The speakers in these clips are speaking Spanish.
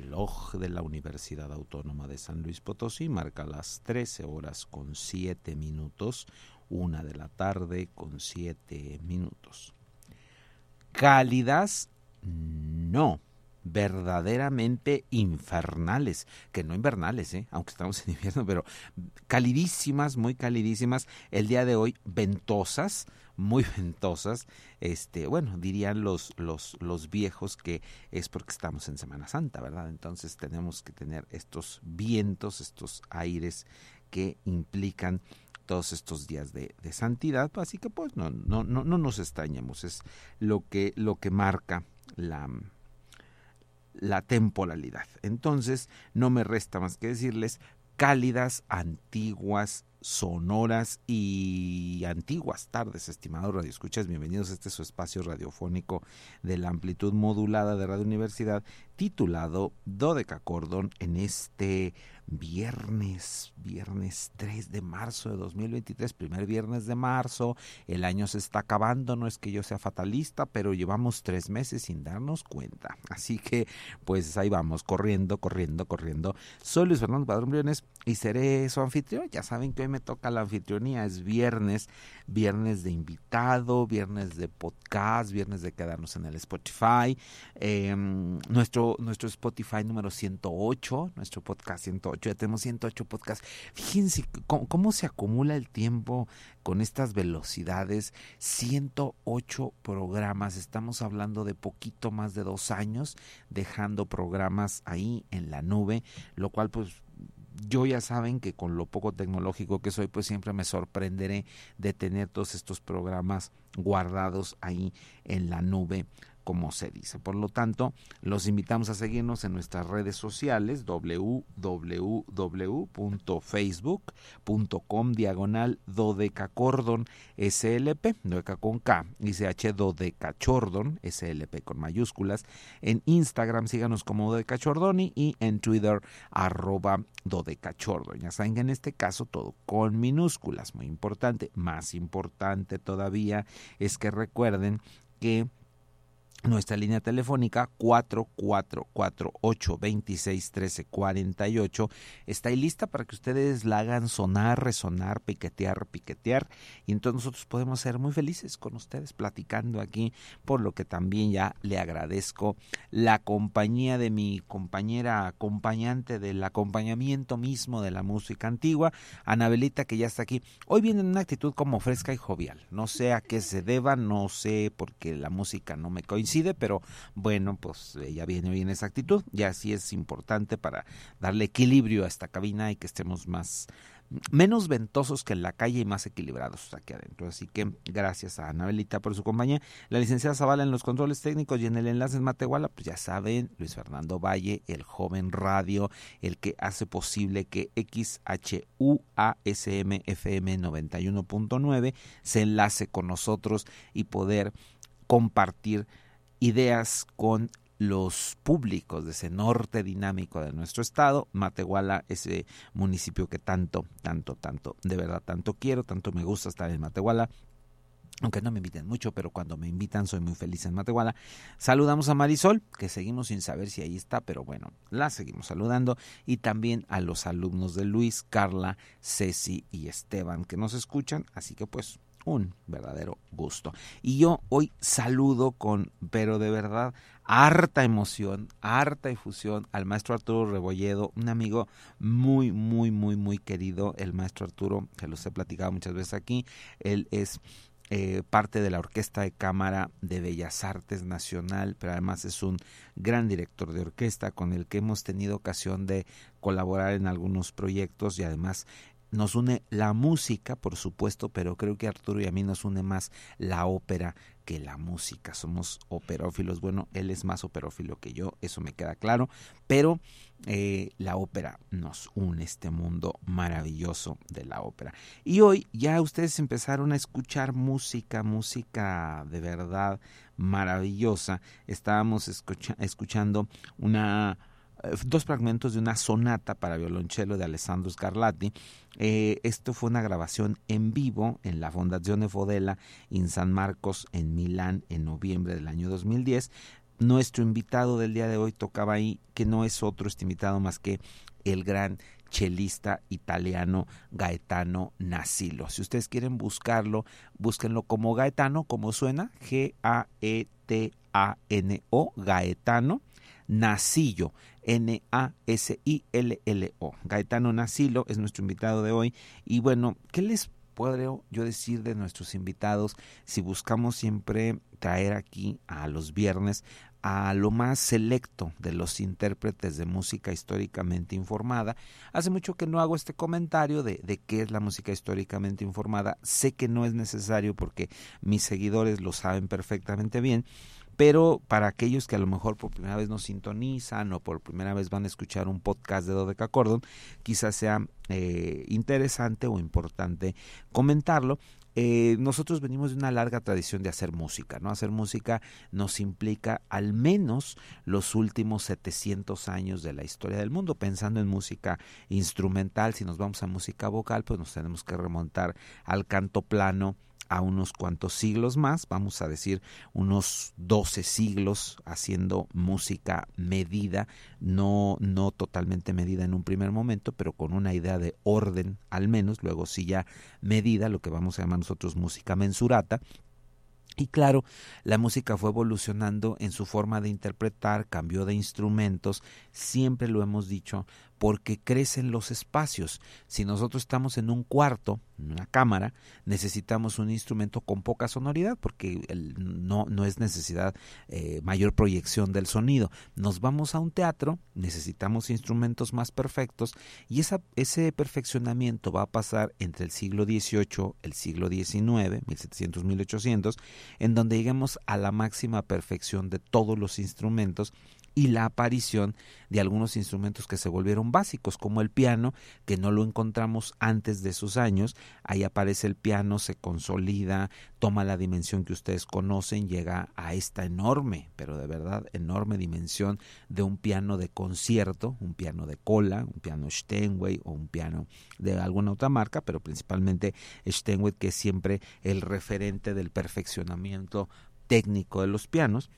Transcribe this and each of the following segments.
Reloj de la Universidad Autónoma de San Luis Potosí marca las 13 horas con 7 minutos, una de la tarde con 7 minutos. Cálidas, no, verdaderamente infernales, que no invernales, ¿eh? aunque estamos en invierno, pero calidísimas, muy calidísimas. El día de hoy, ventosas, muy ventosas. Este, bueno, dirían los, los, los viejos que es porque estamos en Semana Santa, ¿verdad? Entonces tenemos que tener estos vientos, estos aires que implican todos estos días de, de santidad, así que pues no, no, no, no nos extrañemos, es lo que, lo que marca la, la temporalidad. Entonces, no me resta más que decirles cálidas, antiguas, sonoras y antiguas tardes, estimados radioescuchas. Bienvenidos a este su espacio radiofónico de la amplitud modulada de Radio Universidad, titulado Dodeca Cordon en este viernes, viernes 3 de marzo de 2023, primer viernes de marzo, el año se está acabando, no es que yo sea fatalista, pero llevamos tres meses sin darnos cuenta. Así que, pues ahí vamos, corriendo, corriendo, corriendo. Soy Luis Fernando Padrón Briones y seré su anfitrión. Ya saben que hoy me toca la anfitrionía, es viernes, viernes de invitado, viernes de podcast, viernes de quedarnos en el Spotify. Em, nuestro, nuestro Spotify número 108, nuestro podcast 108 ya tenemos 108 podcasts. Fíjense cómo, se acumula el tiempo con estas velocidades. 108 programas, estamos hablando de poquito más de dos años dejando programas ahí en la nube, lo cual pues yo ya saben que con lo poco tecnológico que soy, pues siempre me sorprenderé de tener todos estos programas guardados ahí en la nube como se dice. Por lo tanto, los invitamos a seguirnos en nuestras redes sociales www.facebook.com diagonal dodecacordon slp, dodeca con K, y CH dodecachordon slp con mayúsculas. En Instagram síganos como dodecachordoni y en Twitter arroba dodecachordon. Ya saben que en este caso todo con minúsculas, muy importante. Más importante todavía es que recuerden que nuestra línea telefónica 4448261348 está ahí lista para que ustedes la hagan sonar, resonar, piquetear, piquetear. Y entonces nosotros podemos ser muy felices con ustedes platicando aquí, por lo que también ya le agradezco la compañía de mi compañera acompañante del acompañamiento mismo de la música antigua, Anabelita que ya está aquí. Hoy viene en una actitud como fresca y jovial, no sé a qué se deba, no sé porque la música no me coincide pero bueno, pues ella viene hoy en esa actitud y así es importante para darle equilibrio a esta cabina y que estemos más menos ventosos que en la calle y más equilibrados aquí adentro. Así que gracias a Anabelita por su compañía. La licenciada Zavala en los controles técnicos y en el enlace en Matehuala, pues ya saben, Luis Fernando Valle, el joven radio, el que hace posible que XHUASMFM 91.9 se enlace con nosotros y poder compartir ideas con los públicos de ese norte dinámico de nuestro estado, Matehuala, ese municipio que tanto, tanto, tanto, de verdad tanto quiero, tanto me gusta estar en Matehuala, aunque no me inviten mucho, pero cuando me invitan soy muy feliz en Matehuala. Saludamos a Marisol, que seguimos sin saber si ahí está, pero bueno, la seguimos saludando. Y también a los alumnos de Luis, Carla, Ceci y Esteban que nos escuchan. Así que pues un verdadero gusto. Y yo hoy saludo con, pero de verdad, harta emoción, harta efusión al maestro Arturo Rebolledo, un amigo muy, muy, muy, muy querido, el maestro Arturo, que los he platicado muchas veces aquí, él es eh, parte de la Orquesta de Cámara de Bellas Artes Nacional, pero además es un gran director de orquesta con el que hemos tenido ocasión de colaborar en algunos proyectos y además nos une la música, por supuesto, pero creo que Arturo y a mí nos une más la ópera que la música. Somos operófilos. Bueno, él es más operófilo que yo, eso me queda claro, pero eh, la ópera nos une este mundo maravilloso de la ópera. Y hoy ya ustedes empezaron a escuchar música, música de verdad maravillosa. Estábamos escuchando una dos fragmentos de una sonata para violonchelo de Alessandro Scarlatti. Eh, esto fue una grabación en vivo en la Fondazione Fodela en San Marcos, en Milán, en noviembre del año 2010 nuestro invitado del día de hoy tocaba ahí, que no es otro este invitado más que el gran chelista italiano Gaetano Nasilo. Si ustedes quieren buscarlo, búsquenlo como Gaetano, como suena, G-A-E-T-A-N-O, Gaetano Nasillo, N-A-S-I-L-L-O. Gaetano Nasilo es nuestro invitado de hoy. Y bueno, ¿qué les puedo yo decir de nuestros invitados si buscamos siempre traer aquí a los viernes a lo más selecto de los intérpretes de música históricamente informada. Hace mucho que no hago este comentario de, de, qué es la música históricamente informada. Sé que no es necesario porque mis seguidores lo saben perfectamente bien, pero para aquellos que a lo mejor por primera vez nos sintonizan o por primera vez van a escuchar un podcast de Dodeca Cordon, quizás sea eh, interesante o importante comentarlo. Eh, nosotros venimos de una larga tradición de hacer música, ¿no? Hacer música nos implica al menos los últimos 700 años de la historia del mundo. Pensando en música instrumental, si nos vamos a música vocal, pues nos tenemos que remontar al canto plano, a unos cuantos siglos más, vamos a decir unos 12 siglos haciendo música medida, no, no totalmente medida en un primer momento, pero con una idea de orden al menos, luego sí ya medida, lo que vamos a llamar nosotros música mensurata, y claro, la música fue evolucionando en su forma de interpretar, cambió de instrumentos, siempre lo hemos dicho, porque crecen los espacios. Si nosotros estamos en un cuarto, en una cámara, necesitamos un instrumento con poca sonoridad, porque no, no es necesidad eh, mayor proyección del sonido. Nos vamos a un teatro, necesitamos instrumentos más perfectos, y ese perfeccionamiento va a pasar entre el siglo XVIII, el siglo XIX, 1700-1800, en donde lleguemos a la máxima perfección de todos los instrumentos y la aparición de algunos instrumentos que se volvieron básicos, como el piano, que no lo encontramos antes de sus años. Ahí aparece el piano, se consolida, toma la dimensión que ustedes conocen, llega a esta enorme, pero de verdad enorme dimensión de un piano de concierto, un piano de cola, un piano Steinway o un piano de alguna otra marca, pero principalmente Steinway, que es siempre el referente del perfeccionamiento técnico de los pianos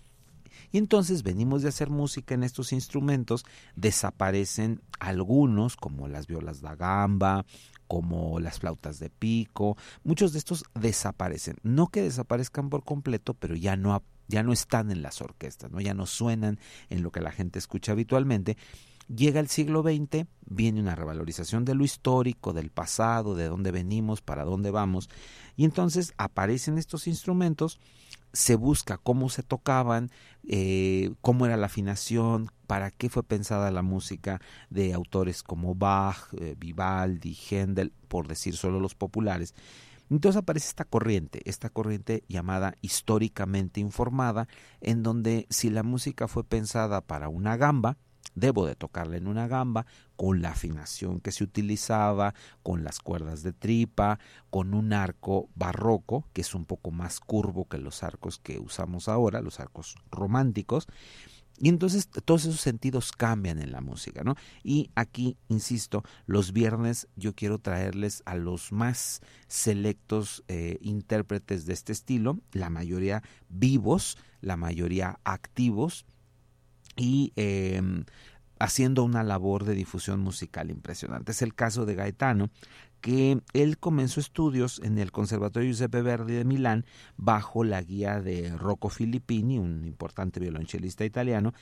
y entonces venimos de hacer música en estos instrumentos, desaparecen algunos, como las violas da gamba, como las flautas de pico, muchos de estos desaparecen. No que desaparezcan por completo, pero ya no, ya no están en las orquestas, ¿no? ya no suenan en lo que la gente escucha habitualmente. Llega el siglo XX, viene una revalorización de lo histórico, del pasado, de dónde venimos, para dónde vamos, y entonces aparecen estos instrumentos se busca cómo se tocaban, eh, cómo era la afinación, para qué fue pensada la música de autores como Bach, eh, Vivaldi, Händel, por decir solo los populares. Entonces aparece esta corriente, esta corriente llamada históricamente informada, en donde si la música fue pensada para una gamba, Debo de tocarla en una gamba con la afinación que se utilizaba, con las cuerdas de tripa, con un arco barroco, que es un poco más curvo que los arcos que usamos ahora, los arcos románticos. Y entonces todos esos sentidos cambian en la música, ¿no? Y aquí, insisto, los viernes yo quiero traerles a los más selectos eh, intérpretes de este estilo, la mayoría vivos, la mayoría activos, y em, haciendo una labor de difusión musical impresionante. Es el caso de Gaetano, que él comenzó estudios en el Conservatorio Giuseppe Verdi de Milán bajo la guía de Rocco Filippini, un importante violonchelista italiano,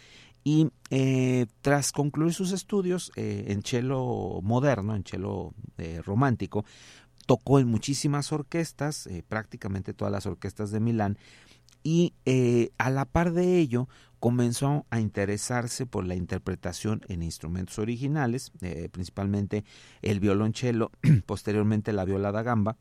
y eh, tras concluir sus estudios eh, en cello moderno, en cello eh, romántico, tocó en muchísimas orquestas, prácticamente todas las orquestas de Milán, y a la par de ello comenzó a interesarse por la interpretación en instrumentos originales, eh, principalmente el violonchelo, posteriormente la viola da gamba,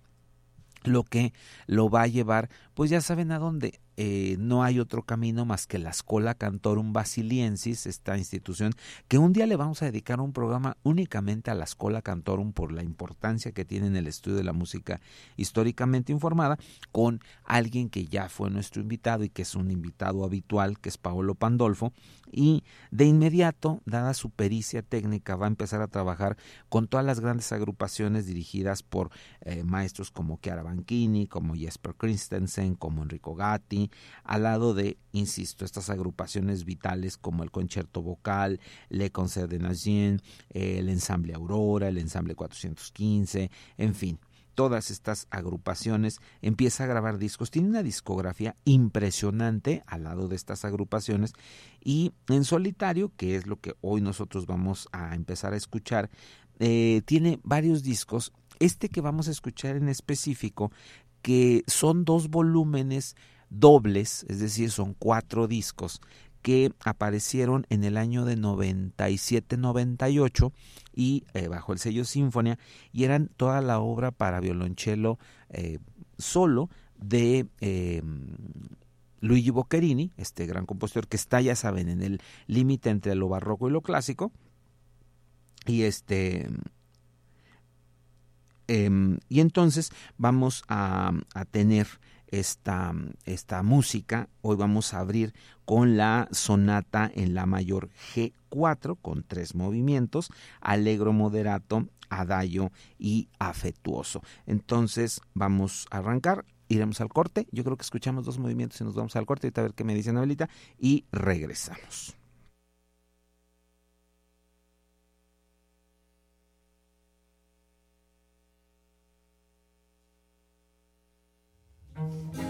lo que lo va a llevar, pues ya saben a dónde, eh, no hay otro camino más que la Escola Cantorum Basiliensis, esta institución, que un día le vamos a dedicar un programa únicamente a la Escola Cantorum por la importancia que tiene en el estudio de la música históricamente informada, con alguien que ya fue nuestro invitado y que es un invitado habitual, que es Paolo Pandolfo, y de inmediato, dada su pericia técnica, va a empezar a trabajar con todas las grandes agrupaciones dirigidas por eh, maestros como Chiara Banchini, como Jesper Christensen, Como Enrico Gatti, al lado de, insisto, estas agrupaciones vitales como el concierto vocal, Le Concert de Nazien, el ensamble Aurora, el ensamble 415, en fin, todas estas agrupaciones, empieza a grabar discos, tiene una discografía impresionante al lado de estas agrupaciones y en solitario, que es lo que hoy nosotros vamos a empezar a escuchar, eh, tiene varios discos. Este que vamos a escuchar en específico, que son dos volúmenes dobles, es decir, son cuatro discos que aparecieron en el año de 97-98 y eh, bajo el sello Sinfonia y eran toda la obra para violonchelo eh, solo de eh, Luigi Boccherini, este gran compositor que está, ya saben, en el límite entre lo barroco y lo clásico. Y este em, y entonces vamos a, a tener esta, esta música. Hoy vamos a abrir con la sonata en la mayor G4 con tres movimientos, alegro moderato, adagio y afectuoso. Entonces vamos a arrancar, iremos al corte. Yo creo que escuchamos dos movimientos y nos vamos al corte, a ver qué me dice Anabelita y regresamos. Música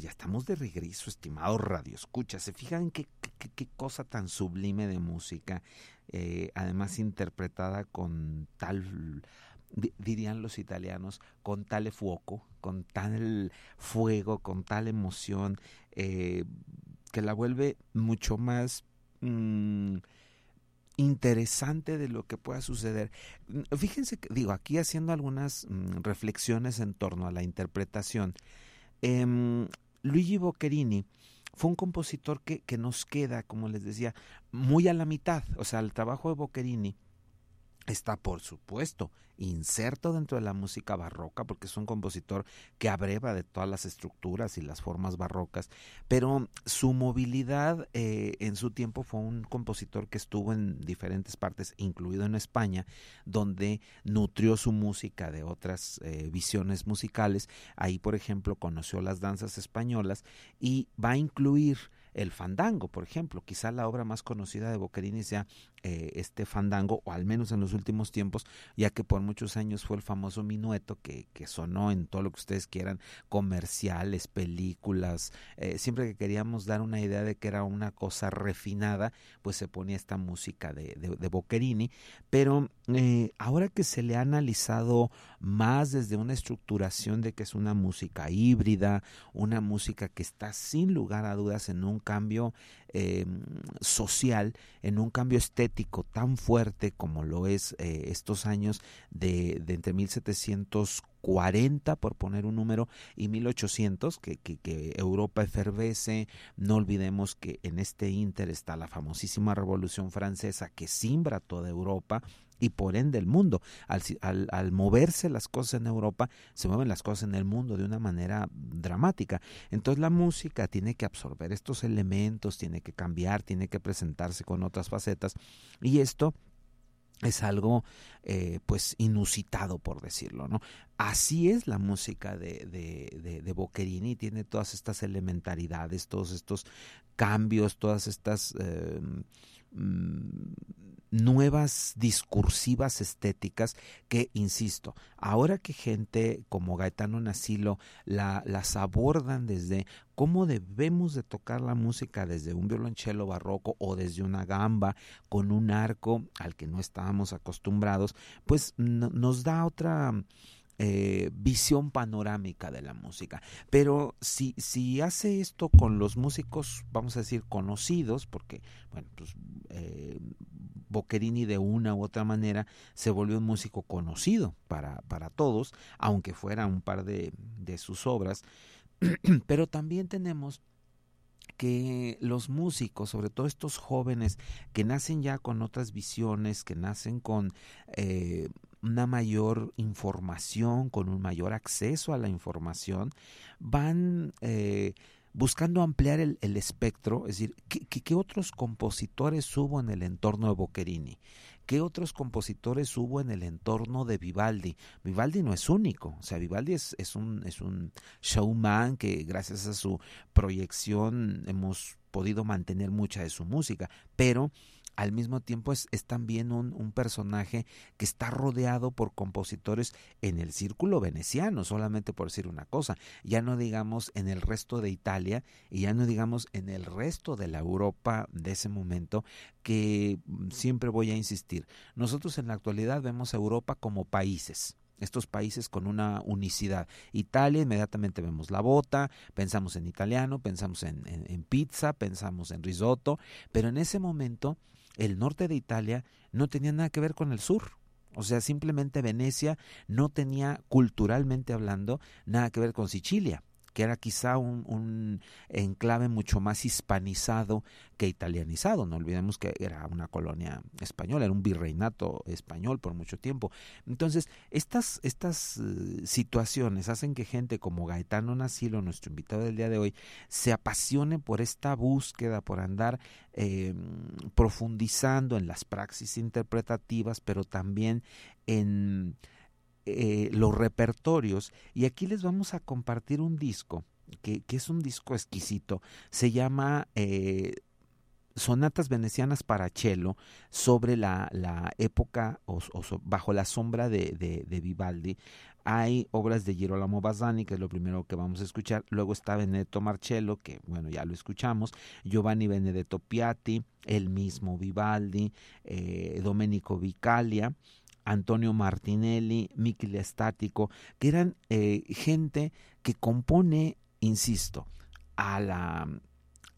ya estamos de regreso, estimado Radio Escucha. ¿Se fijan qué, qué, cosa tan sublime de música? Eh, además interpretada con tal, dirían los italianos, con tal fuoco, con tal fuego, con tal emoción, eh, que la vuelve mucho más... Mm, interesante de lo que pueda suceder. Fíjense que, digo, aquí haciendo algunas mm, reflexiones en torno a la interpretación, eh, Luigi Boccherini fue un compositor que, que nos queda, como les decía, muy a la mitad. O sea, el trabajo de Boccherini está, por supuesto, inserto dentro de la música barroca, porque es un compositor que abreva de todas las estructuras y las formas barrocas, pero su movilidad eh, en su tiempo fue un compositor que estuvo en diferentes partes, incluido en España, donde nutrió su música de otras eh, visiones musicales. Ahí, por ejemplo, conoció las danzas españolas y va a incluir el fandango, por ejemplo. Quizá la obra más conocida de Boccherini sea eh, este fandango, o al menos en los últimos tiempos, ya que por muchos años fue el famoso minueto que, que sonó en todo lo que ustedes quieran, comerciales, películas. Eh, siempre que queríamos dar una idea de que era una cosa refinada, pues se ponía esta música de, de, Boccherini. Pero eh, ahora que se le ha analizado más desde una estructuración de que es una música híbrida, una música que está sin lugar a dudas en un cambio eh, social, en un cambio estético tan fuerte como lo es eh, estos años de, entre 1740, por poner un número, y 1800, que, que, que, Europa efervece. No olvidemos que en este inter está la famosísima Revolución Francesa que simbra toda Europa y por ende el mundo. Al, moverse las cosas en Europa, se mueven las cosas en el mundo de una manera dramática. Entonces la música tiene que absorber estos elementos, tiene que cambiar, tiene que presentarse con otras facetas y esto es algo eh, pues inusitado por decirlo no así es la música de, de, de, Boccherini tiene todas estas elementaridades todos estos cambios todas estas eh, nuevas discursivas estéticas que, insisto, ahora que gente como Gaetano Nacilo la, las abordan desde cómo debemos de tocar la música desde un violonchelo barroco o desde una gamba con un arco al que no estábamos acostumbrados, pues no, nos da otra eh, visión panorámica de la música. Pero si, si hace esto con los músicos, vamos a decir, conocidos, porque, bueno, pues eh, Boccherini de una u otra manera se volvió un músico conocido para, para todos, aunque fuera un par de, de sus obras. Pero también tenemos que los músicos, sobre todo estos jóvenes que nacen ya con otras visiones, que nacen con eh, una mayor información, con un mayor acceso a la información, van eh, buscando ampliar el, el, espectro, es decir, ¿qué, ¿qué, otros compositores hubo en el entorno de Boccherini? ¿Qué otros compositores hubo en el entorno de Vivaldi? Vivaldi no es único, o sea, Vivaldi es, es, un, es un showman que gracias a su proyección hemos podido mantener mucha de su música, pero al mismo tiempo es, también un, personaje que está rodeado por compositores en el círculo veneciano, solamente por decir una cosa, ya no digamos en el resto de Italia y ya no digamos en el resto de la Europa de ese momento, que siempre voy a insistir, nosotros en la actualidad vemos a Europa como países, estos países con una unicidad. Italia, inmediatamente vemos la bota, pensamos en italiano, pensamos en, en, en, pizza, pensamos en risotto, pero en ese momento el norte de Italia no tenía nada que ver con el sur. O sea, simplemente Venecia no tenía, culturalmente hablando, nada que ver con Sicilia que era quizá un, enclave mucho más hispanizado que italianizado. No olvidemos que era una colonia española, era un virreinato español por mucho tiempo. Entonces, estas, estas uh, situaciones hacen que gente como Gaetano Nacilo, nuestro invitado del día de hoy, se apasione por esta búsqueda, por andar eh, profundizando en las praxis interpretativas, pero también en eh, los repertorios y aquí les vamos a compartir un disco que, es un disco exquisito. Se llama eh, sonatas venecianas para cello sobre la, la época o, bajo la sombra de, de, Vivaldi. Hay obras de Girolamo Bazzani, que es lo primero que vamos a escuchar. Luego está Benedetto Marcello, que bueno, ya lo escuchamos. Giovanni Benedetto Piatti, el mismo Vivaldi, eh, Domenico Vicalia. Antonio Martinelli, Michele Estático, que eran eh, gente que compone, insisto, a la,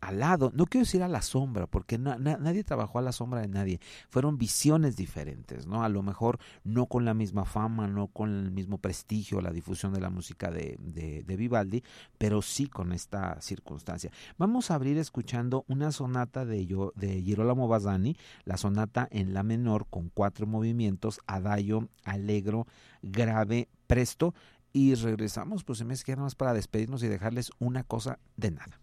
al lado, no quiero decir a la sombra, porque nadie trabajó a la sombra de nadie, fueron visiones diferentes, ¿no? A lo mejor no con la misma fama, no con el mismo prestigio, la difusión de la música de, de, Vivaldi, pero sí con esta circunstancia. Vamos a abrir escuchando una sonata de, de Girolamo Bazzani, la sonata en la menor con cuatro movimientos, adagio, alegro, grave, presto, y regresamos, pues se me queda más para despedirnos y dejarles una cosa de nada.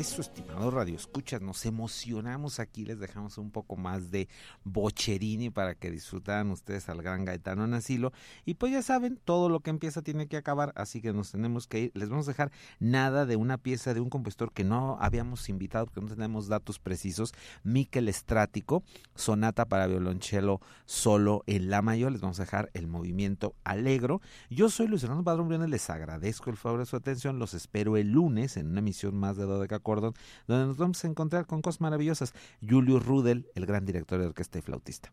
De regreso, estimados Radio Escuchas. Nos emocionamos aquí, les dejamos un poco más de bocherini para que disfrutaran ustedes al gran Gaetano en asilo. Y pues ya saben, todo lo que empieza tiene que acabar, así que nos tenemos que ir. Les vamos a dejar nada de una pieza de un compositor que no habíamos invitado porque no tenemos datos precisos. Miquel Estrático, sonata para violonchelo solo en la mayor. Les vamos a dejar el movimiento alegro. Yo soy Luis Fernando Padrón Briones, les agradezco el favor de su atención. Los espero el lunes en una emisión más de Dodeca Cordon, donde nos vamos a encontrar con cosas maravillosas. Julio Rudel, el gran director de orquesta y flautista.